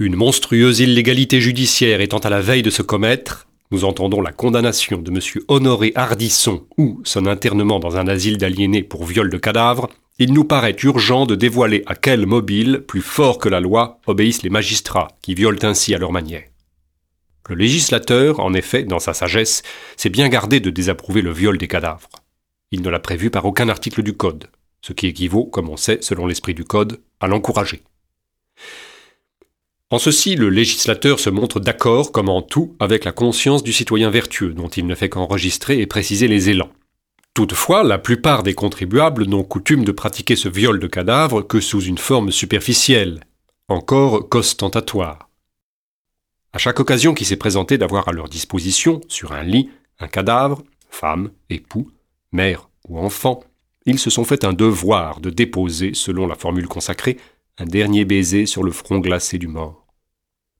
Une monstrueuse illégalité judiciaire étant à la veille de se commettre, nous entendons la condamnation de M. Honoré Hardisson ou son internement dans un asile d'aliénés pour viol de cadavres, il nous paraît urgent de dévoiler à quel mobile, plus fort que la loi, obéissent les magistrats qui violent ainsi à leur manière. Le législateur, en effet, dans sa sagesse, s'est bien gardé de désapprouver le viol des cadavres. Il ne l'a prévu par aucun article du Code, ce qui équivaut, comme on sait, selon l'esprit du Code, à l'encourager. En ceci, le législateur se montre d'accord, comme en tout, avec la conscience du citoyen vertueux, dont il ne fait qu'enregistrer et préciser les élans. Toutefois, la plupart des contribuables n'ont coutume de pratiquer ce viol de cadavre que sous une forme superficielle, encore qu'ostentatoire. À chaque occasion qui s'est présentée d'avoir à leur disposition, sur un lit, un cadavre, femme, époux, mère ou enfant, ils se sont fait un devoir de déposer, selon la formule consacrée, un dernier baiser sur le front glacé du mort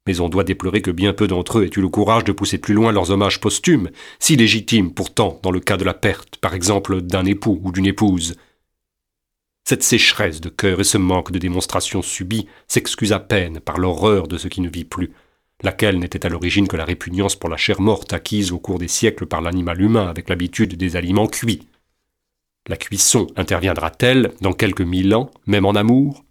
mais on doit déplorer que bien peu d'entre eux aient eu le courage de pousser plus loin leurs hommages posthumes, si légitimes pourtant dans le cas de la perte, par exemple, d'un époux ou d'une épouse. Cette sécheresse de cœur et ce manque de démonstration subie s'excusent à peine par l'horreur de ce qui ne vit plus, laquelle n'était à l'origine que la répugnance pour la chair morte acquise au cours des siècles par l'animal humain avec l'habitude des aliments cuits. La cuisson interviendra-t-elle dans quelques mille ans, même en amour?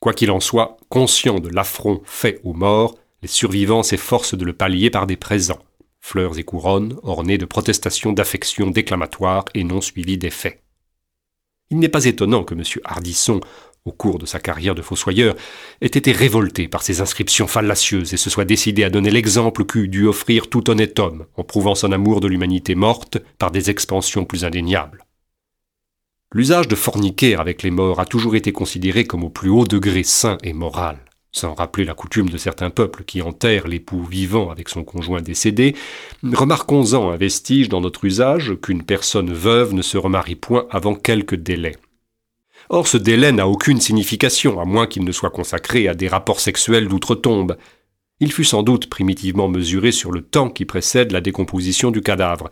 Quoi qu'il en soit, conscients de l'affront fait aux morts, les survivants s'efforcent de le pallier par des présents, fleurs et couronnes ornées de protestations d'affection déclamatoires et non suivies d'effets. Il n'est pas étonnant que M. Hardisson, au cours de sa carrière de fossoyeur, ait été révolté par ces inscriptions fallacieuses et se soit décidé à donner l'exemple qu'eût dû offrir tout honnête homme en prouvant son amour de l'humanité morte par des expansions plus indéniables. L'usage de forniquer avec les morts a toujours été considéré comme au plus haut degré saint et moral, sans rappeler la coutume de certains peuples qui enterrent l'époux vivant avec son conjoint décédé, remarquons-en un vestige dans notre usage qu'une personne veuve ne se remarie point avant quelques délais. Or ce délai n'a aucune signification, à moins qu'il ne soit consacré à des rapports sexuels d'outre-tombe. Il fut sans doute primitivement mesuré sur le temps qui précède la décomposition du cadavre,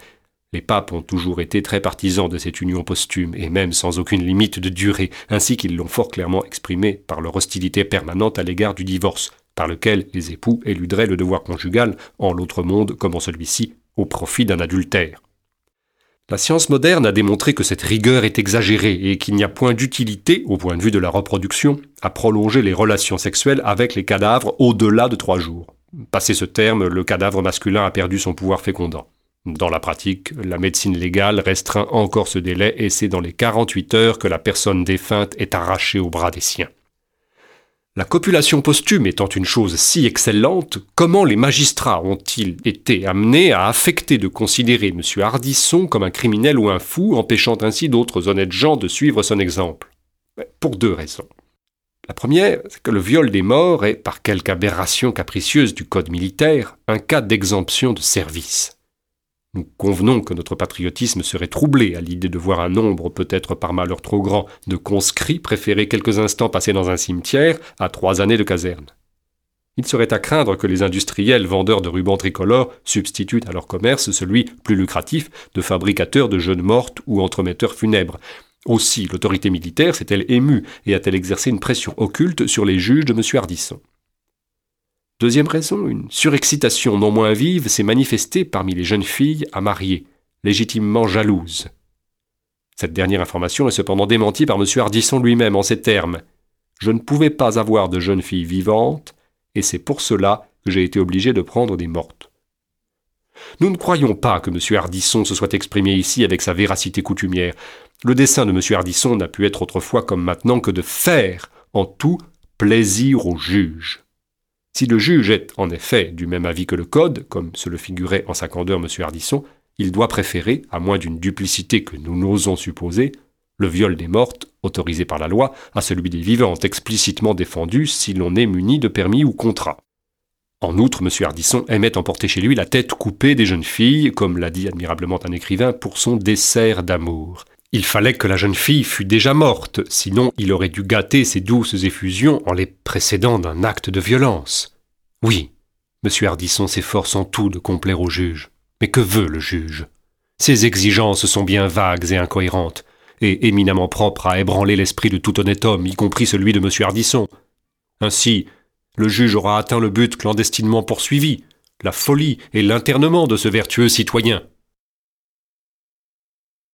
les papes ont toujours été très partisans de cette union posthume, et même sans aucune limite de durée, ainsi qu'ils l'ont fort clairement exprimé par leur hostilité permanente à l'égard du divorce, par lequel les époux éluderaient le devoir conjugal, en l'autre monde comme en celui-ci, au profit d'un adultère. La science moderne a démontré que cette rigueur est exagérée et qu'il n'y a point d'utilité, au point de vue de la reproduction, à prolonger les relations sexuelles avec les cadavres au-delà de trois jours. Passé ce terme, le cadavre masculin a perdu son pouvoir fécondant. Dans la pratique, la médecine légale restreint encore ce délai et c'est dans les 48 heures que la personne défunte est arrachée au bras des siens. La copulation posthume étant une chose si excellente, comment les magistrats ont-ils été amenés à affecter de considérer M. Hardisson comme un criminel ou un fou, empêchant ainsi d'autres honnêtes gens de suivre son exemple? Pour deux raisons. La première, c'est que le viol des morts est, par quelque aberration capricieuse du code militaire, un cas d'exemption de service. Nous convenons que notre patriotisme serait troublé à l'idée de voir un nombre, peut-être par malheur trop grand, de conscrits préférer quelques instants passés dans un cimetière à trois années de caserne. Il serait à craindre que les industriels vendeurs de rubans tricolores substituent à leur commerce celui plus lucratif de fabricateurs de jeunes mortes ou entremetteurs funèbres. Aussi, l'autorité militaire s'est-elle émue et a-t-elle exercé une pression occulte sur les juges de M. Hardisson. Deuxième raison, une surexcitation non moins vive s'est manifestée parmi les jeunes filles à marier, légitimement jalouses. Cette dernière information est cependant démentie par M. Hardisson lui-même en ces termes. Je ne pouvais pas avoir de jeunes filles vivantes, et c'est pour cela que j'ai été obligé de prendre des mortes. Nous ne croyons pas que M. Hardisson se soit exprimé ici avec sa véracité coutumière. Le dessein de M. Hardisson n'a pu être autrefois comme maintenant que de faire, en tout, plaisir au juge. Si le juge est, en effet, du même avis que le Code, comme se le figurait en sa candeur M. Hardisson, il doit préférer, à moins d'une duplicité que nous n'osons supposer, le viol des mortes, autorisé par la loi, à celui des vivantes, explicitement défendu si l'on est muni de permis ou contrat. En outre, M. Hardisson aimait emporter chez lui la tête coupée des jeunes filles, comme l'a dit admirablement un écrivain, pour son dessert d'amour. Il fallait que la jeune fille fût déjà morte, sinon il aurait dû gâter ses douces effusions en les précédant d'un acte de violence. Oui, M. Hardisson s'efforce en tout de complaire au juge. Mais que veut le juge? Ses exigences sont bien vagues et incohérentes, et éminemment propres à ébranler l'esprit de tout honnête homme, y compris celui de M. Hardisson. Ainsi, le juge aura atteint le but clandestinement poursuivi, la folie et l'internement de ce vertueux citoyen.